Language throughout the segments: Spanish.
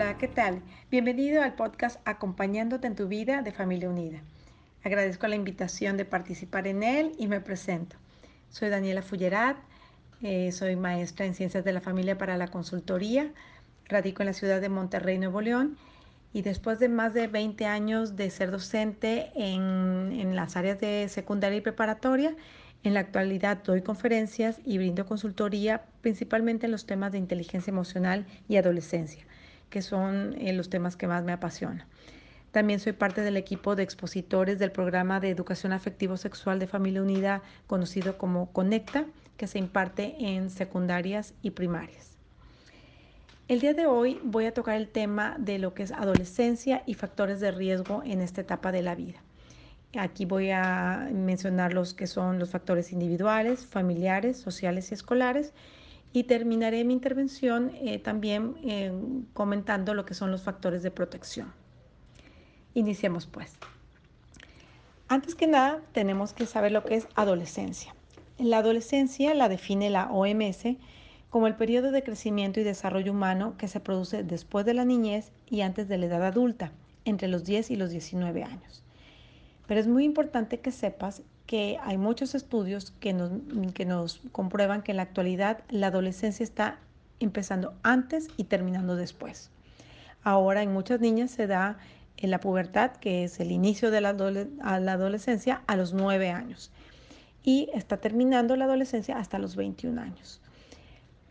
Hola, ¿qué tal? Bienvenido al podcast Acompañándote en tu vida de Familia Unida. Agradezco la invitación de participar en él y me presento. Soy Daniela Fullerat, eh, soy maestra en Ciencias de la Familia para la Consultoría, radico en la ciudad de Monterrey, Nuevo León, y después de más de 20 años de ser docente en, en las áreas de secundaria y preparatoria, en la actualidad doy conferencias y brindo consultoría principalmente en los temas de inteligencia emocional y adolescencia, que son eh, los temas que más me apasionan. También soy parte del equipo de expositores del programa de educación afectivo sexual de Familia Unida, conocido como Conecta, que se imparte en secundarias y primarias. El día de hoy voy a tocar el tema de lo que es adolescencia y factores de riesgo en esta etapa de la vida. Aquí voy a mencionar los que son los factores individuales, familiares, sociales y escolares. Y terminaré mi intervención eh, también eh, comentando lo que son los factores de protección. Iniciemos pues. Antes que nada, tenemos que saber lo que es adolescencia. La adolescencia la define la OMS como el periodo de crecimiento y desarrollo humano que se produce después de la niñez y antes de la edad adulta, entre los 10 y los 19 años. Pero es muy importante que sepas que hay muchos estudios que nos, que nos comprueban que en la actualidad la adolescencia está empezando antes y terminando después. Ahora en muchas niñas se da en la pubertad, que es el inicio de la, la adolescencia, a los 9 años. Y está terminando la adolescencia hasta los 21 años.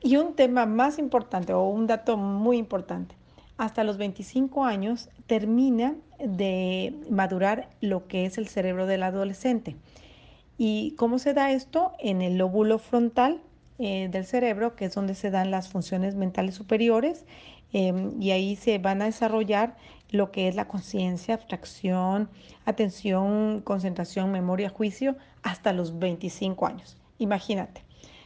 Y un tema más importante o un dato muy importante, hasta los 25 años termina de madurar lo que es el cerebro del adolescente. ¿Y cómo se da esto? En el lóbulo frontal eh, del cerebro, que es donde se dan las funciones mentales superiores, em, y ahí se van a desarrollar lo que es la conciencia, abstracción, atención, concentración, memoria, juicio, hasta los 25 años. Imagínate.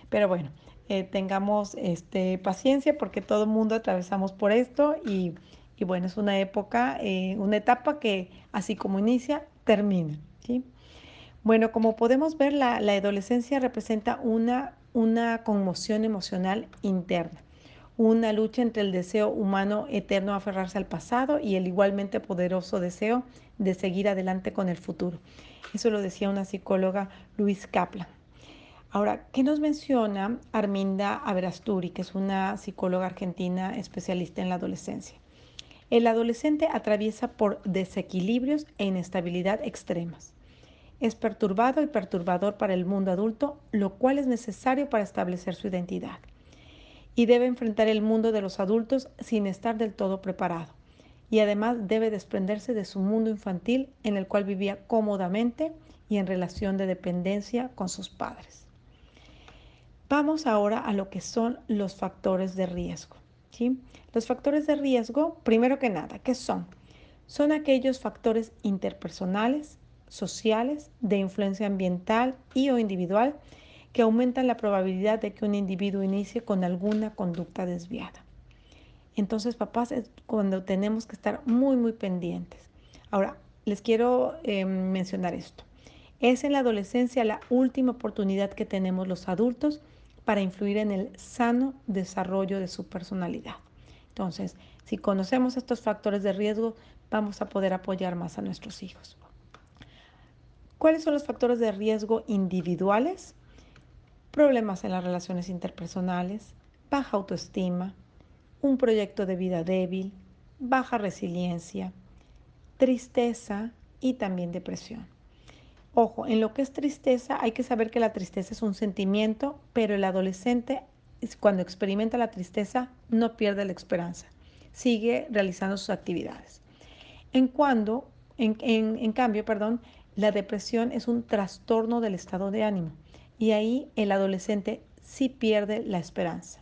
Pero bueno, eh, tengamos este, paciencia porque todo el mundo atravesamos por esto y, bueno, es una época, eh, una etapa que así como inicia, termina. ¿sí? Bueno, como podemos ver, la, adolescencia representa una, una conmoción emocional interna una lucha entre el deseo humano eterno de aferrarse al pasado y el igualmente poderoso deseo de seguir adelante con el futuro. Eso lo decía una psicóloga, Luis Kaplan. Ahora, ¿qué nos menciona Arminda Averasturi, que es una psicóloga argentina especialista en la adolescencia? El adolescente atraviesa por desequilibrios e inestabilidad extremas. Es perturbado y perturbador para el mundo adulto, lo cual es necesario para establecer su identidad. Y debe enfrentar el mundo de los adultos sin estar del todo preparado. Y además debe desprenderse de su mundo infantil en el cual vivía cómodamente y en relación de dependencia con sus padres. Vamos ahora a lo que son los factores de riesgo. ¿sí? Los factores de riesgo, primero que nada, ¿qué son? Son aquellos factores interpersonales, sociales, de influencia ambiental y o individual que aumentan la probabilidad de que un individuo inicie con alguna conducta desviada. Entonces, papás, es cuando tenemos que estar muy, muy pendientes. Ahora, les quiero eh, mencionar esto. Es en la adolescencia la última oportunidad que tenemos los adultos para influir en el sano desarrollo de su personalidad. Entonces, si conocemos estos factores de riesgo, vamos a poder apoyar más a nuestros hijos. ¿Cuáles son los factores de riesgo individuales? Problemas en las relaciones interpersonales, baja autoestima, un proyecto de vida débil, baja resiliencia, tristeza y también depresión. Ojo, en lo que es tristeza hay que saber que la tristeza es un sentimiento, pero el adolescente cuando experimenta la tristeza no pierde la esperanza, sigue realizando sus actividades. En, cuando, en, cambio, perdón, la depresión es un trastorno del estado de ánimo y ahí el adolescente sí pierde la esperanza.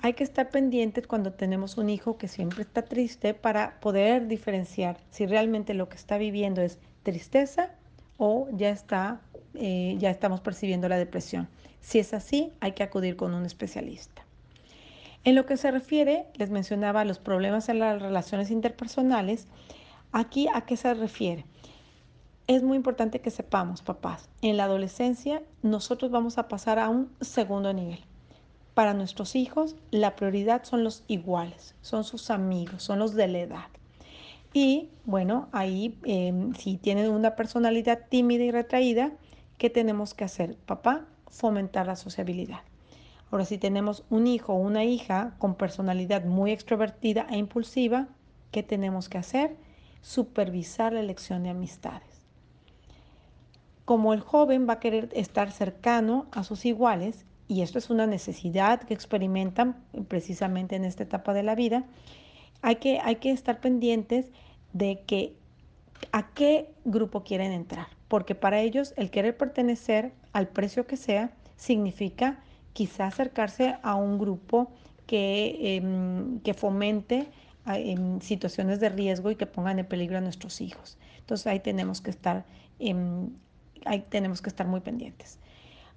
Hay que estar pendientes cuando tenemos un hijo que siempre está triste para poder diferenciar si realmente lo que está viviendo es tristeza o ya está, eh, ya estamos percibiendo la depresión. Si es así, hay que acudir con un especialista. En lo que se refiere, les mencionaba los problemas en las relaciones interpersonales. Aquí, ¿a qué se refiere? Es muy importante que sepamos, papás, en la adolescencia nosotros vamos a pasar a un segundo nivel. Para nuestros hijos, la prioridad son los iguales, son sus amigos, son los de la edad. Y bueno, ahí em, si tienen una personalidad tímida y retraída, ¿qué tenemos que hacer? Papá, fomentar la sociabilidad. Ahora, si tenemos un hijo o una hija con personalidad muy extrovertida e impulsiva, ¿qué tenemos que hacer? Supervisar la elección de amistades. Como el joven va a querer estar cercano a sus iguales, y esto es una necesidad que experimentan precisamente en esta etapa de la vida, hay que, hay que estar pendientes de que a qué grupo quieren entrar, porque para ellos el querer pertenecer al precio que sea significa quizá acercarse a un grupo que, em, que fomente em, situaciones de riesgo y que pongan en peligro a nuestros hijos. Entonces ahí tenemos que estar, em, ahí tenemos que estar muy pendientes.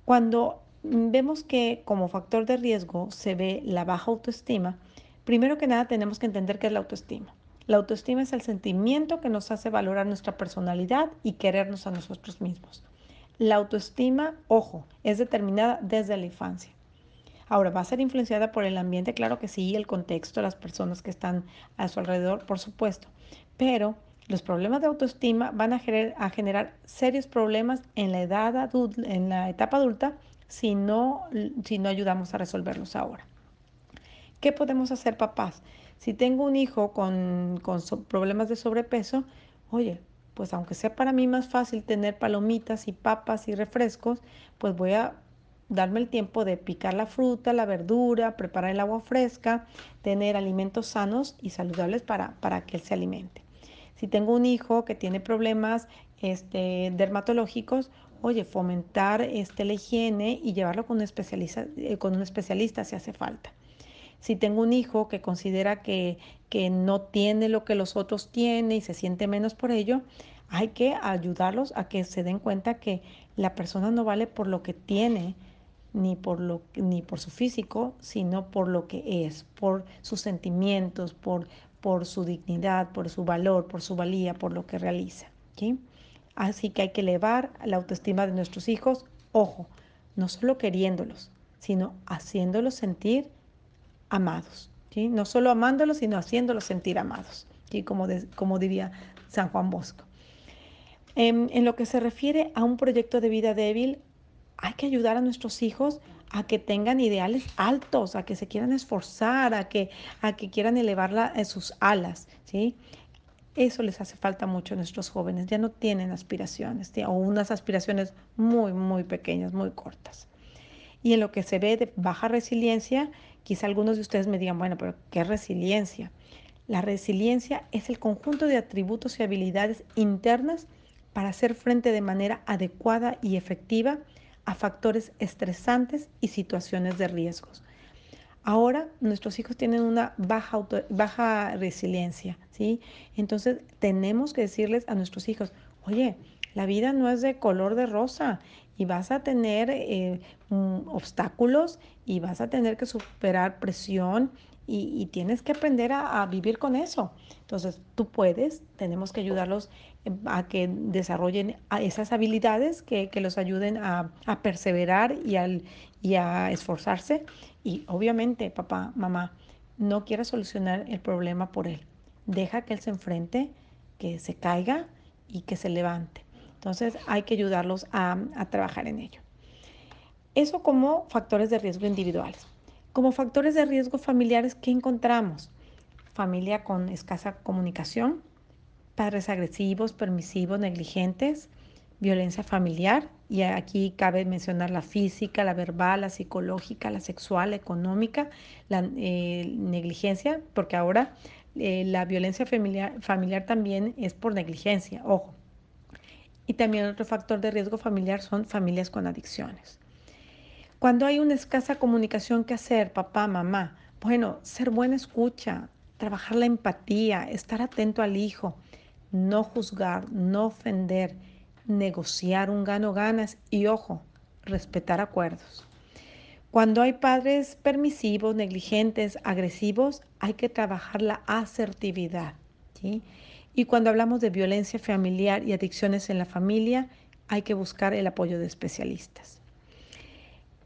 Cuando vemos que como factor de riesgo se ve la baja autoestima, primero que nada tenemos que entender qué es la autoestima. La autoestima es el sentimiento que nos hace valorar nuestra personalidad y querernos a nosotros mismos. La autoestima, ojo, es determinada desde la infancia. Ahora, ¿va a ser influenciada por el ambiente? Claro que sí, el contexto, las personas que están a su alrededor, por supuesto. Pero los problemas de autoestima van a generar, serios problemas en la edad en la etapa adulta si no, si no ayudamos a resolverlos ahora. ¿Qué podemos hacer papás? Si tengo un hijo con, con problemas de sobrepeso, oye, pues aunque sea para mí más fácil tener palomitas y papas y refrescos, pues voy a darme el tiempo de picar la fruta, la verdura, preparar el agua fresca, tener alimentos sanos y saludables para, para que él se alimente. Si tengo un hijo que tiene problemas este, dermatológicos, oye, fomentar este, la higiene y llevarlo con un, especialista, eh, con un especialista si hace falta. Si tengo un hijo que considera que, que no tiene lo que los otros tienen y se siente menos por ello, hay que ayudarlos a que se den cuenta que la persona no vale por lo que tiene, ni por, lo, ni por su físico, sino por lo que es, por sus sentimientos, por, por su dignidad, por su valor, por su valía, por lo que realiza. ¿sí? Así que hay que elevar la autoestima de nuestros hijos, ojo, no solo queriéndolos, sino haciéndolos sentir amados. No solo amándolos, sino haciéndolos sentir amados, ¿sí? como, como diría San Juan Bosco. En, en, lo que se refiere a un proyecto de vida débil, hay que ayudar a nuestros hijos a que tengan ideales altos, a que se quieran esforzar, a que, a que quieran elevar sus alas. ¿sí? Eso les hace falta mucho a nuestros jóvenes. Ya no tienen aspiraciones o unas aspiraciones muy, muy pequeñas, muy cortas. Y en lo que se ve de baja resiliencia, quizá algunos de ustedes me digan, bueno, pero ¿qué resiliencia? La resiliencia es el conjunto de atributos y habilidades internas para hacer frente de manera adecuada y efectiva a factores estresantes y situaciones de riesgos. Ahora nuestros hijos tienen una baja, baja resiliencia, ¿sí? Entonces tenemos que decirles a nuestros hijos, oye, la vida no es de color de rosa y vas a tener eh, mm, obstáculos y vas a tener que superar presión y, tienes que aprender a, vivir con eso. Entonces tú puedes, tenemos que ayudarlos a que desarrollen esas habilidades que, los ayuden a, perseverar y, y a esforzarse y obviamente, papá, mamá, no quiera solucionar el problema por él. Deja que él se enfrente, que se caiga y que se levante. Entonces hay que ayudarlos a, trabajar en ello. Eso como factores de riesgo individuales. Como factores de riesgo familiares, ¿qué encontramos? Familia con escasa comunicación, padres agresivos, permisivos, negligentes, violencia familiar, y aquí cabe mencionar la física, la verbal, la psicológica, la sexual, la económica, la eh, negligencia, porque ahora eh, la violencia familiar, familiar también es por negligencia, ojo. Y también otro factor de riesgo familiar son familias con adicciones. Cuando hay una escasa comunicación que hacer, papá, mamá, Bueno, ser buena escucha, trabajar la empatía, estar atento al hijo, no juzgar, no ofender, negociar un gano-ganas y, ojo, respetar acuerdos. Cuando hay padres permisivos, negligentes, agresivos, hay que trabajar la asertividad. Y cuando hablamos de violencia familiar y adicciones en la familia, hay que buscar el apoyo de especialistas.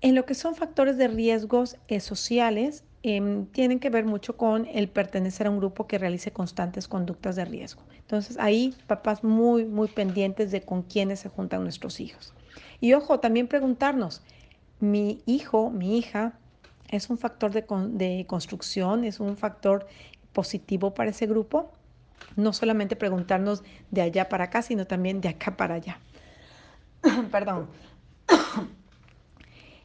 En lo que son factores de riesgos eh, sociales, em, tienen que ver mucho con el pertenecer a un grupo que realice constantes conductas de riesgo. Entonces ahí papás muy, muy pendientes de con quiénes se juntan nuestros hijos. Y ojo, también preguntarnos, mi hijo, mi hija, es un factor de, de construcción, es un factor positivo para ese grupo. No solamente preguntarnos de allá para acá, sino también de acá para allá. Perdón.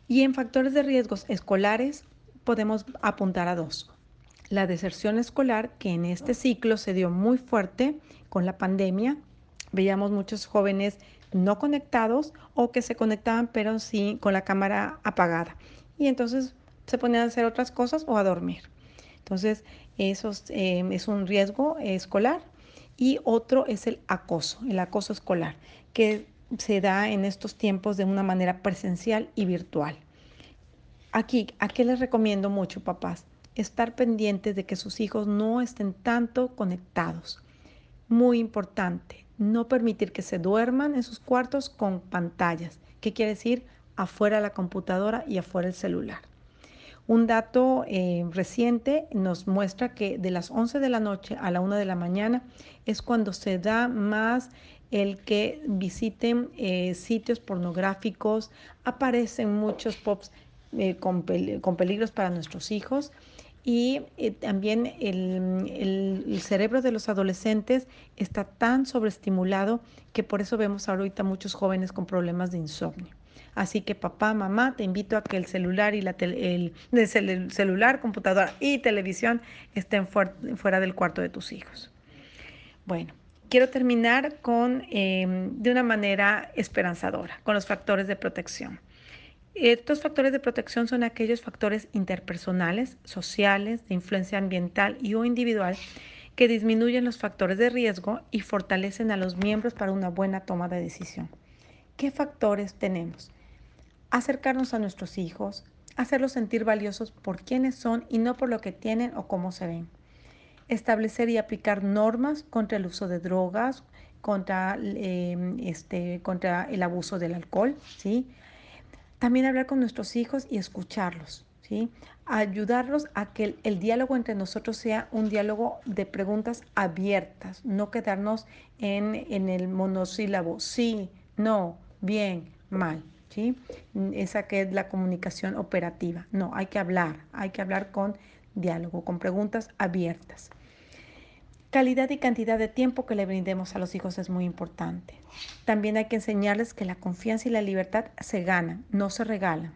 y en factores de riesgos escolares podemos apuntar a dos. La deserción escolar, que en este ciclo se dio muy fuerte con la pandemia. Veíamos muchos jóvenes no conectados o que se conectaban pero sí con la cámara apagada. Y entonces se ponían a hacer otras cosas o a dormir. Entonces, eso es un riesgo escolar. Y otro es el acoso, el acoso escolar, que se da en estos tiempos de una manera presencial y virtual. Aquí, ¿a qué les recomiendo mucho, papás? Estar pendientes de que sus hijos no estén tanto conectados. Muy importante, no permitir que se duerman en sus cuartos con pantallas. ¿Qué quiere decir? Afuera la computadora y afuera el celular. Un dato eh, reciente nos muestra que de las 11 de la noche a la 1 de la mañana es cuando se da más el que visiten eh, sitios pornográficos, aparecen muchos pops eh, con, peligros para nuestros hijos y eh, también el, el, cerebro de los adolescentes está tan sobreestimulado que por eso vemos ahorita muchos jóvenes con problemas de insomnio. Así que papá, mamá, te invito a que el celular y la el, celular, computadora y televisión estén fuera del cuarto de tus hijos. Bueno, quiero terminar con, em, de una manera esperanzadora, con los factores de protección. Estos factores de protección son aquellos factores interpersonales, sociales, de influencia ambiental y o individual que disminuyen los factores de riesgo y fortalecen a los miembros para una buena toma de decisión. ¿Qué factores tenemos? Acercarnos a nuestros hijos, hacerlos sentir valiosos por quienes son y no por lo que tienen o cómo se ven establecer y aplicar normas contra el uso de drogas, contra, em, este, contra el abuso del alcohol, ¿sí? También hablar con nuestros hijos y escucharlos, ¿sí? Ayudarlos a que el, diálogo entre nosotros sea un diálogo de preguntas abiertas, no quedarnos en, en el monosílabo, sí, no, bien, mal. ¿Sí? Esa que es la comunicación operativa. No, hay que hablar, hay que hablar con diálogo, con preguntas abiertas. Calidad y cantidad de tiempo que le brindemos a los hijos es muy importante. También hay que enseñarles que la confianza y la libertad se ganan, no se regalan.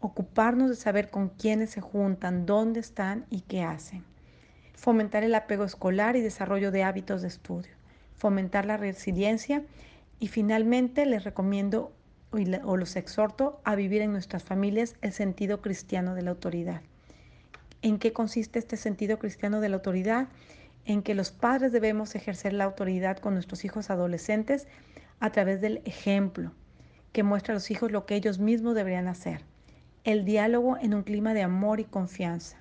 Ocuparnos de saber con quiénes se juntan, dónde están y qué hacen. Fomentar el apego escolar y desarrollo de hábitos de estudio. Fomentar la resiliencia y finalmente les recomiendo o los exhorto a vivir en nuestras familias el sentido cristiano de la autoridad. ¿En qué consiste este sentido cristiano de la autoridad? En que los padres debemos ejercer la autoridad con nuestros hijos adolescentes a través del ejemplo, que muestra a los hijos lo que ellos mismos deberían hacer. El diálogo en un clima de amor y confianza.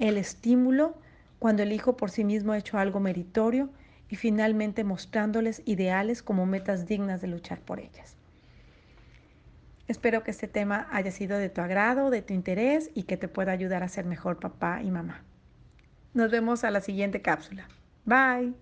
El estímulo cuando el hijo por sí mismo ha hecho algo meritorio y finalmente mostrándoles ideales como metas dignas de luchar por ellas. Espero que este tema haya sido de tu agrado, de tu interés y que te pueda ayudar a ser mejor papá y mamá. Nos vemos a la siguiente cápsula. Bye.